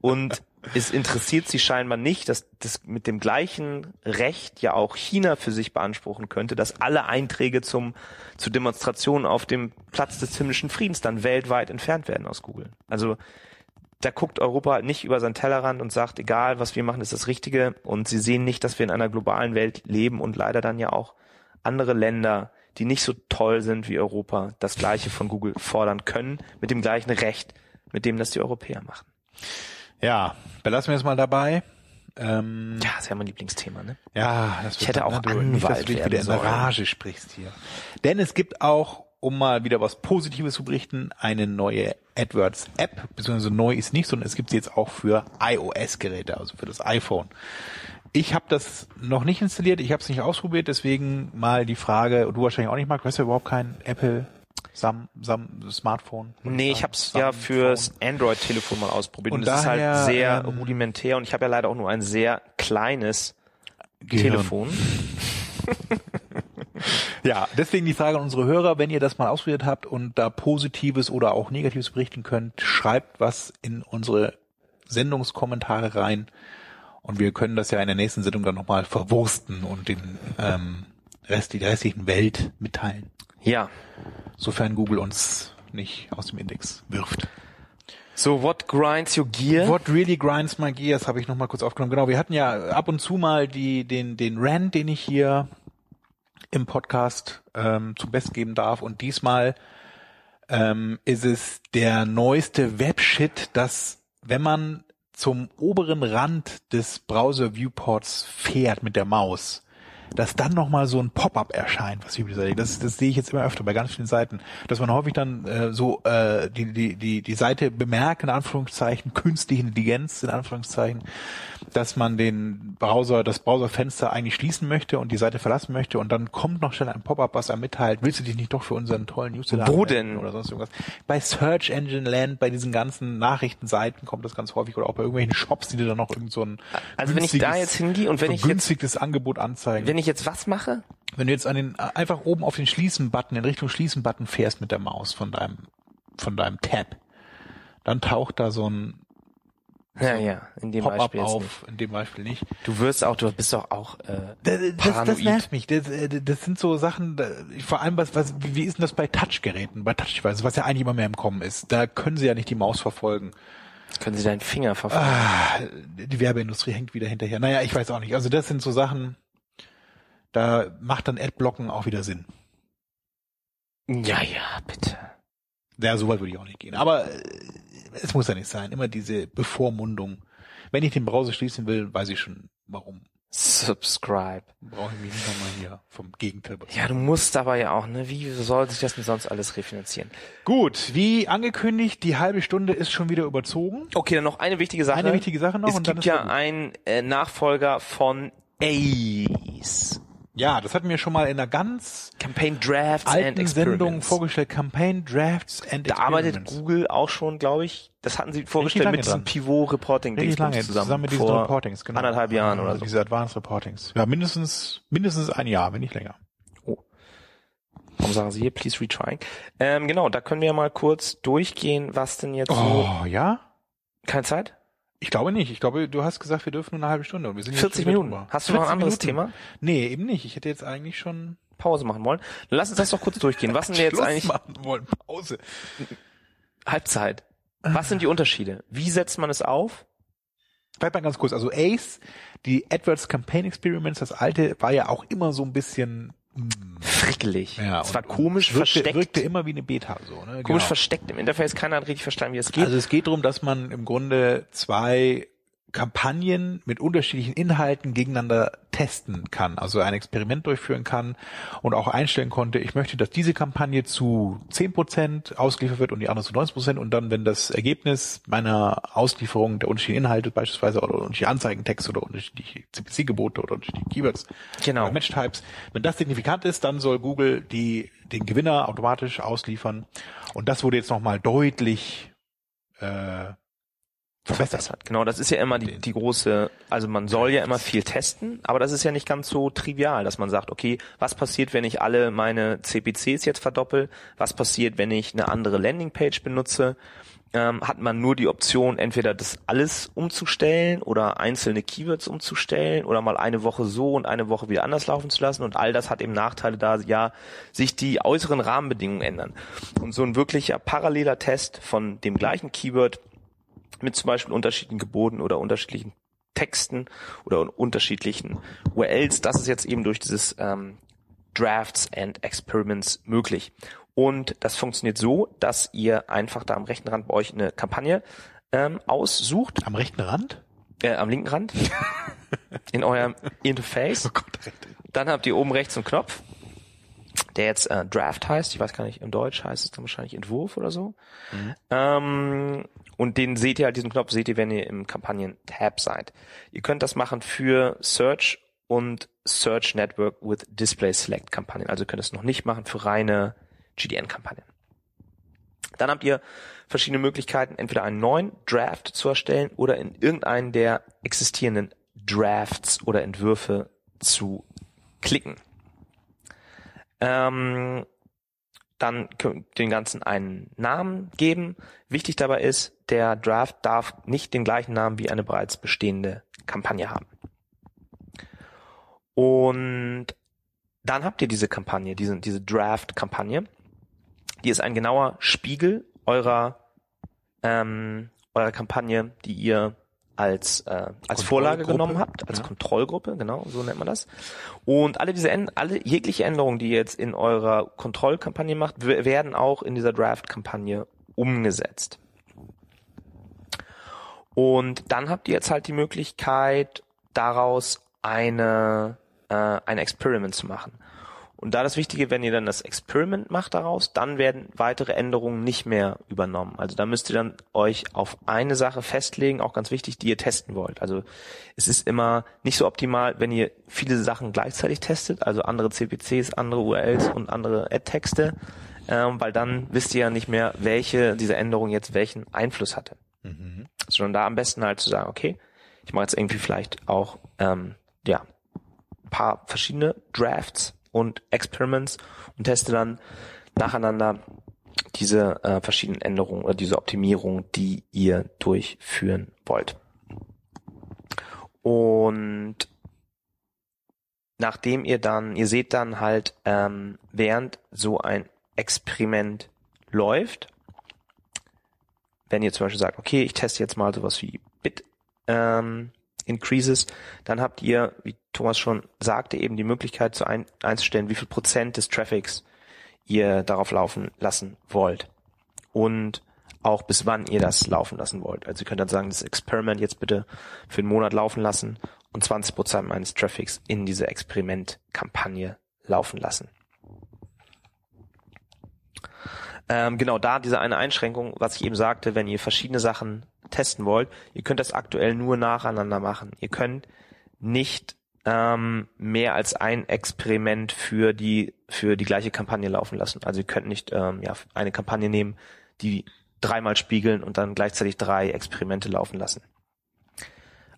und es interessiert sie scheinbar nicht, dass das mit dem gleichen Recht ja auch China für sich beanspruchen könnte, dass alle Einträge zum, zu Demonstrationen auf dem Platz des himmlischen Friedens dann weltweit entfernt werden aus Google. Also da guckt Europa nicht über seinen Tellerrand und sagt, egal was wir machen, ist das Richtige. Und sie sehen nicht, dass wir in einer globalen Welt leben und leider dann ja auch andere Länder, die nicht so toll sind wie Europa, das Gleiche von Google fordern können, mit dem gleichen Recht, mit dem das die Europäer machen. Ja, belassen wir es mal dabei. Ähm, Ja, das ist ja mein Lieblingsthema, ne? ja, das Ich hätte auch du, nicht, dass Anwalt du dich wieder in. Rage sprichst hier. Denn es gibt auch, um mal wieder was Positives zu berichten, eine neue AdWords-App, beziehungsweise neu ist nicht, sondern es gibt sie jetzt auch für iOS-Geräte, also für das iPhone. Ich habe das noch nicht installiert, ich habe es nicht ausprobiert, deswegen mal die Frage, und du wahrscheinlich auch nicht, Marc, du hast ja überhaupt kein Apple Sam, Sam Smartphone. Nee, ich habe es ja fürs Android-Telefon mal ausprobiert und, Und es ist daher, halt sehr ähm, rudimentär und ich habe ja leider auch nur ein sehr kleines Gehirn. Telefon. Ja, deswegen die Frage an unsere Hörer, wenn ihr das mal ausprobiert habt und da Positives oder auch Negatives berichten könnt, schreibt was in unsere Sendungskommentare rein und wir können das ja in der nächsten Sendung dann nochmal verwursten und den ähm, Rest, die restlichen Welt mitteilen, Ja. sofern Google uns nicht aus dem Index wirft. So, what grinds your gear? What really grinds my gears habe ich noch mal kurz aufgenommen. Genau, wir hatten ja ab und zu mal die, den, den Rant, den ich hier im Podcast ähm, zum Best geben darf. Und diesmal ähm, ist es der neueste Webshit, dass wenn man zum oberen Rand des Browser-Viewports fährt mit der Maus, dass dann nochmal so ein Pop-up erscheint, was üblich ist. Das, das sehe ich jetzt immer öfter bei ganz vielen Seiten, dass man häufig dann äh, so äh, die, die, die, die Seite bemerkt, in Anführungszeichen, künstliche Intelligenz, in Anführungszeichen, dass man den Browser, das Browserfenster eigentlich schließen möchte und die Seite verlassen möchte und dann kommt noch schnell ein Pop-up, was einem mitteilt, willst du dich nicht doch für unseren tollen Newsletter Wo denn? oder sonst irgendwas. Bei Search Engine Land, bei diesen ganzen Nachrichtenseiten kommt das ganz häufig oder auch bei irgendwelchen Shops, die dir dann noch irgend so ein Also wenn ich da günstiges- jetzt hingehe und wenn so ich jetzt, günstiges Angebot anzeigen. wenn ich jetzt was mache? Wenn du jetzt an den einfach oben auf den Schließen-Button in Richtung Schließen-Button fährst mit der Maus von deinem von deinem Tab, dann taucht da so ein Ja, ja, in dem Beispiel jetzt nicht. auf, in dem Beispiel nicht. Du wirst auch, du bist doch auch äh, Das, das, das nervt mich. Das, äh, das sind so Sachen, da- vor allem was, was, wie ist denn das bei Touchgeräten, bei Touchdevices, was ja eigentlich immer mehr im Kommen ist. Da können sie ja nicht die Maus verfolgen. Können Sie deinen Finger verfolgen? Ah, die Werbeindustrie hängt wieder hinterher. Naja, ich weiß auch nicht. Also das sind so Sachen, da macht dann Adblocken auch wieder Sinn. Ja, ja, bitte. Ja, so weit würde ich auch nicht gehen. Aber äh, es muss ja nicht sein. Immer diese Bevormundung. Wenn ich den Browser schließen will, weiß ich schon, warum. Subscribe. Brauche ich mich nicht nochmal hier vom Gegenteil. Ja, du musst aber ja auch, ne? Wie soll sich das denn sonst alles refinanzieren? Gut, wie angekündigt, die halbe Stunde ist schon wieder überzogen. Okay, dann noch eine wichtige Sache. Eine wichtige Sache noch Es gibt ist ja einen äh, Nachfolger von Ace. Ja, das hatten wir schon mal in einer ganz Campaign Drafts and alten Sendung vorgestellt. Campaign Drafts and Da arbeitet. Google auch schon, glaube ich. Das hatten sie vorgestellt mit diesem. Pivot Reporting Richtig lange, zusammen, zusammen, mit diesen vor Reportings, genau. anderthalb Jahren oder Also so. Diese Advanced Reportings. Ja, mindestens, mindestens ein Jahr, wenn nicht länger. Warum sagen Sie hier, please retrying? Ähm, genau, da können wir mal kurz durchgehen, was denn jetzt so. Oh, ja? Keine Zeit? Ich glaube nicht. Ich glaube, du hast gesagt, wir dürfen nur eine halbe Stunde. Und wir sind jetzt 40 schon wieder Minuten. drüber. Hast du noch ein 40 anderes Minuten. Thema? Nee, eben nicht. Ich hätte jetzt eigentlich schon Pause machen wollen. Lass uns das doch kurz durchgehen. Was sind wir jetzt eigentlich? machen wollen. Pause. Halbzeit. Was sind die Unterschiede? Wie setzt man es auf? Bleibt mal ganz kurz. Also Ace, die AdWords Campaign Experiments, das alte, war ja auch immer so ein bisschen, Frickelig. ja. es war komisch wirkte, versteckt. Wirkte immer wie eine Beta, so, ne? komisch Genau. versteckt im Interface. Keiner hat richtig verstanden, wie es geht. Also es geht darum, dass man im Grunde zwei Kampagnen mit unterschiedlichen Inhalten gegeneinander testen kann, also ein Experiment durchführen kann und auch einstellen konnte, ich möchte, dass diese Kampagne zu 10% ausgeliefert wird und die andere zu 90% und dann, wenn das Ergebnis meiner Auslieferung der unterschiedlichen Inhalte beispielsweise oder unterschiedliche Anzeigentexte oder unterschiedliche CPC-Gebote oder unterschiedliche Keywords Genau. Match-Types, wenn das signifikant ist, dann soll Google die, den Gewinner automatisch ausliefern und das wurde jetzt nochmal deutlich äh, verbessert. Genau, das ist ja immer die, die große, also man soll ja immer viel testen, aber das ist ja nicht ganz so trivial, dass man sagt, okay, was passiert, wenn ich alle meine CPCs jetzt verdoppel? Was passiert, wenn ich eine andere Landingpage benutze? Ähm, hat man nur die Option, entweder das alles umzustellen oder einzelne Keywords umzustellen oder mal eine Woche so und eine Woche wieder anders laufen zu lassen und all das hat eben Nachteile da, ja, sich die äußeren Rahmenbedingungen ändern. Und so ein wirklicher paralleler Test von dem gleichen Keyword mit zum Beispiel unterschiedlichen Geboten oder unterschiedlichen Texten oder unterschiedlichen URLs. Das ist jetzt eben durch dieses ähm, Drafts and Experiments möglich. Und das funktioniert so, dass ihr einfach da am rechten Rand bei euch eine Kampagne ähm, aussucht. Am rechten Rand? Äh, am linken Rand. in eurem Interface. Oh Gott. Dann habt ihr oben rechts einen Knopf, der jetzt äh, Draft heißt. Ich weiß gar nicht, im Deutsch heißt es dann wahrscheinlich Entwurf oder so. Ähm, und den seht ihr halt, diesen Knopf seht ihr, wenn ihr im Kampagnen-Tab seid. Ihr könnt das machen für Search und Search Network with Display Select Kampagnen. Also ihr könnt es noch nicht machen für reine GDN-Kampagnen. Dann habt ihr verschiedene Möglichkeiten, entweder einen neuen Draft zu erstellen oder in irgendeinen der existierenden Drafts oder Entwürfe zu klicken. Ähm, dann den Ganzen einen Namen geben. Wichtig dabei ist, der Draft darf nicht den gleichen Namen wie eine bereits bestehende Kampagne haben. Und dann habt ihr diese Kampagne, diese, diese Draft-Kampagne. Die ist ein genauer Spiegel eurer, ähm, eurer Kampagne, die ihr als, äh, als Vorlage genommen habt, als ja. Kontrollgruppe, genau, so nennt man das. Und alle diese, alle jegliche Änderungen, die ihr jetzt in eurer Kontrollkampagne macht, werden auch in dieser Draft-Kampagne umgesetzt. Und dann habt ihr jetzt halt die Möglichkeit, daraus eine, äh, ein Experiment zu machen. Und da das Wichtige, wenn ihr dann das Experiment macht daraus, dann werden weitere Änderungen nicht mehr übernommen. Also da müsst ihr dann euch auf eine Sache festlegen, auch ganz wichtig, die ihr testen wollt. Also es ist immer nicht so optimal, wenn ihr viele Sachen gleichzeitig testet, also andere CPCs, andere URLs und andere Ad-Texte, ähm, weil dann wisst ihr ja nicht mehr, welche dieser Änderung jetzt welchen Einfluss hatte. Sondern da am besten halt zu sagen, okay, ich mache jetzt irgendwie vielleicht auch ähm, ja ein paar verschiedene Drafts und Experiments und teste dann nacheinander diese äh, verschiedenen Änderungen oder diese Optimierung, die ihr durchführen wollt. Und nachdem ihr dann, ihr seht dann halt, ähm, während so ein Experiment läuft, wenn ihr zum Beispiel sagt, okay, ich teste jetzt mal sowas wie Bit ähm, Increases, dann habt ihr, wie Thomas schon sagte, eben die Möglichkeit zu ein, einzustellen, wie viel Prozent des Traffics ihr darauf laufen lassen wollt. Und auch bis wann ihr das laufen lassen wollt. Also ihr könnt dann sagen, das Experiment jetzt bitte für einen Monat laufen lassen und 20 Prozent meines Traffics in diese Experimentkampagne laufen lassen. Ähm, genau da diese eine Einschränkung, was ich eben sagte, wenn ihr verschiedene Sachen testen wollt, ihr könnt das aktuell nur nacheinander machen. Ihr könnt nicht ähm, mehr als ein Experiment für die für die gleiche Kampagne laufen lassen. Also ihr könnt nicht ähm, ja, eine Kampagne nehmen, die dreimal spiegeln und dann gleichzeitig drei Experimente laufen lassen.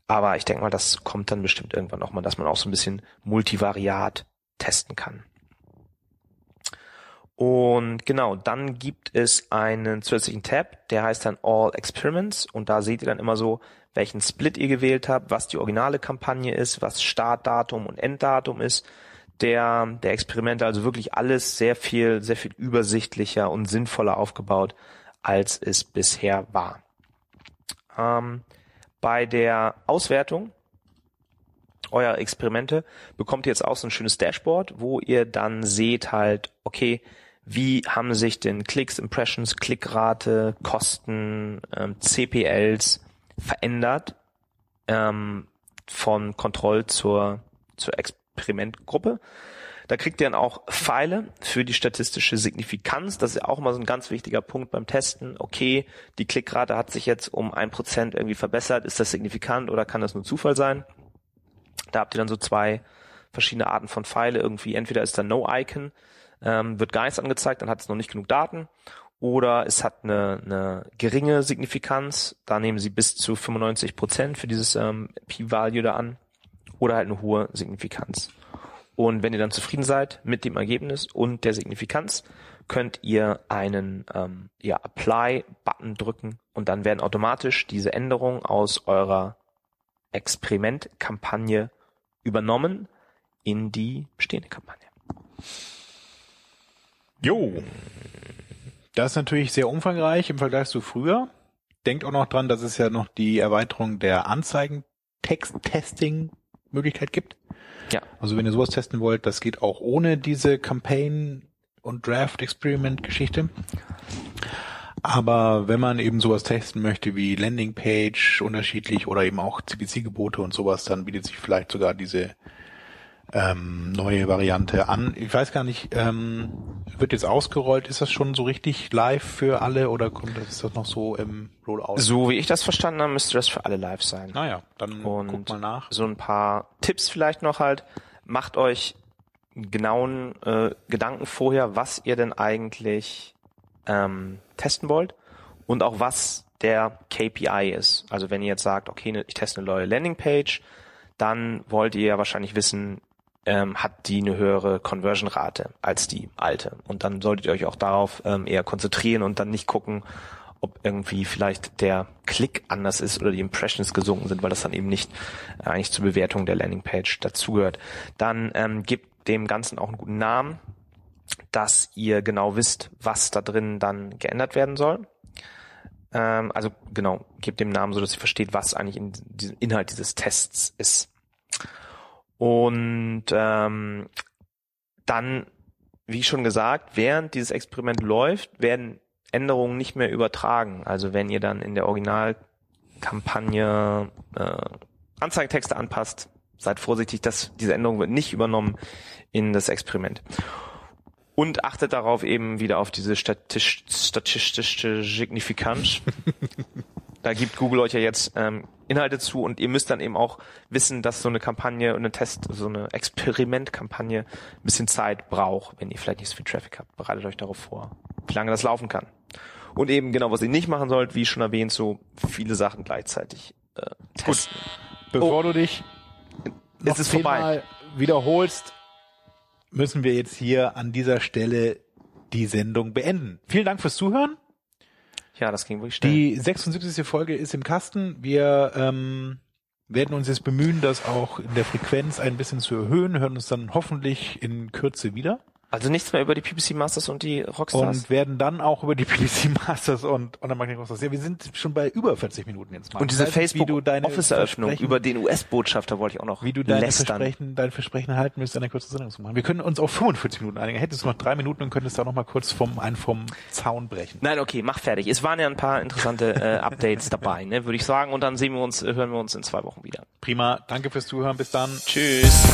Aber ich denke mal, das kommt dann bestimmt irgendwann noch mal, dass man auch so ein bisschen multivariat testen kann. Und genau, dann gibt es einen zusätzlichen Tab, der heißt dann All Experiments und da seht ihr dann immer so, welchen Split ihr gewählt habt, was die originale Kampagne ist, was Startdatum und Enddatum ist der, der Experimente, also wirklich alles sehr viel, sehr viel übersichtlicher und sinnvoller aufgebaut, als es bisher war. Ähm, bei der Auswertung eurer Experimente bekommt ihr jetzt auch so ein schönes Dashboard, wo ihr dann seht halt, okay, wie haben sich denn Klicks, Impressions, Klickrate, Kosten, ähm, CPLs verändert ähm, von Kontroll zur, zur Experimentgruppe. Da kriegt ihr dann auch Pfeile für die statistische Signifikanz. Das ist ja auch immer so ein ganz wichtiger Punkt beim Testen. Okay, die Klickrate hat sich jetzt um ein Prozent irgendwie verbessert. Ist das signifikant oder kann das nur Zufall sein? Da habt ihr dann so zwei verschiedene Arten von Pfeile. Irgendwie entweder ist da No Icon, ähm, wird gar nichts angezeigt, dann hat es noch nicht genug Daten. oder es hat eine, eine geringe Signifikanz, da nehmen sie bis zu 95 Prozent für dieses ähm, P-Value da an oder halt eine hohe Signifikanz. Und wenn ihr dann zufrieden seid mit dem Ergebnis und der Signifikanz, könnt ihr einen ähm, ja, Apply-Button drücken und dann werden automatisch diese Änderungen aus eurer Experimentkampagne übernommen in die bestehende Kampagne. Jo. Das ist natürlich sehr umfangreich im Vergleich zu früher. Denkt auch noch dran, dass es ja noch die Erweiterung der Anzeigen-Text-Testing-Möglichkeit gibt. Ja. Also wenn ihr sowas testen wollt, das geht auch ohne diese Campaign- und Draft-Experiment-Geschichte. Aber wenn man eben sowas testen möchte wie Landingpage unterschiedlich oder eben auch CPC-Gebote und sowas, dann bietet sich vielleicht sogar diese ähm, neue Variante an. Ich weiß gar nicht, ähm, wird jetzt ausgerollt, ist das schon so richtig live für alle oder kommt das, ist das noch so im Rollout? So wie ich das verstanden habe, müsste das für alle live sein. Naja, dann Und guck mal nach. so ein paar Tipps vielleicht noch halt. Macht euch genauen äh, Gedanken vorher, was ihr denn eigentlich ähm, testen wollt und auch was der KPI ist. Also wenn ihr jetzt sagt, okay, ne, ich teste eine neue Landingpage, dann wollt ihr ja wahrscheinlich wissen, ähm, hat die eine höhere Conversion-Rate als die alte. Und dann solltet ihr euch auch darauf ähm, eher konzentrieren und dann nicht gucken, ob irgendwie vielleicht der Klick anders ist oder die Impressions gesunken sind, weil das dann eben nicht äh, eigentlich zur Bewertung der Landingpage dazugehört. Dann ähm, gebt dem Ganzen auch einen guten Namen, dass ihr genau wisst, was da drin dann geändert werden soll. Ähm, also genau, gebt dem Namen so, dass ihr versteht, was eigentlich in diesem Inhalt dieses Tests ist. Und ähm, dann, wie schon gesagt, während dieses Experiment läuft, werden Änderungen nicht mehr übertragen. Also wenn ihr dann in der Originalkampagne äh, Anzeigetexte anpasst, seid vorsichtig, dass diese Änderung wird nicht übernommen in das Experiment. Und achtet darauf eben wieder auf diese statistische Signifikanz. da gibt Google euch ja jetzt ähm, Inhalte zu und ihr müsst dann eben auch wissen, dass so eine Kampagne und eine Test, so eine Experimentkampagne ein bisschen Zeit braucht, wenn ihr vielleicht nicht so viel Traffic habt. Bereitet euch darauf vor, wie lange das laufen kann. Und eben genau, was ihr nicht machen sollt, wie schon erwähnt, so viele Sachen gleichzeitig äh, testen. Bevor du dich noch Ist vorbei? wiederholst, müssen wir jetzt hier an dieser Stelle die Sendung beenden. Vielen Dank fürs Zuhören. Ja, das ging wirklich schnell. Die 76. Folge ist im Kasten. Wir ähm, werden uns jetzt bemühen, das auch in der Frequenz ein bisschen zu erhöhen, hören uns dann hoffentlich in Kürze wieder also nichts mehr über die PPC Masters und die Rockstars. und werden dann auch über die PPC Masters und Online-Marketing Rockstars. Ja, wir sind schon bei über 40 Minuten jetzt mal. Und diese deine Facebook-Office-Eröffnung Versprechen- über den US-Botschafter wollte ich auch noch wie du deine lästern. Versprechen, dein Versprechen halten willst, eine kurze Sendung zu machen. Wir können uns auf 45 Minuten einigen. Hättest du noch drei Minuten und könntest da noch mal kurz vom, einen vom Zaun brechen. Nein, okay, mach fertig. Es waren ja ein paar interessante äh, Updates dabei, ne, würde ich sagen. Und dann sehen wir uns, äh, hören wir uns in zwei Wochen wieder. Prima. Danke fürs Zuhören. Bis dann. Tschüss.